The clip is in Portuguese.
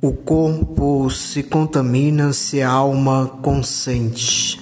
O corpo se contamina se a alma consente.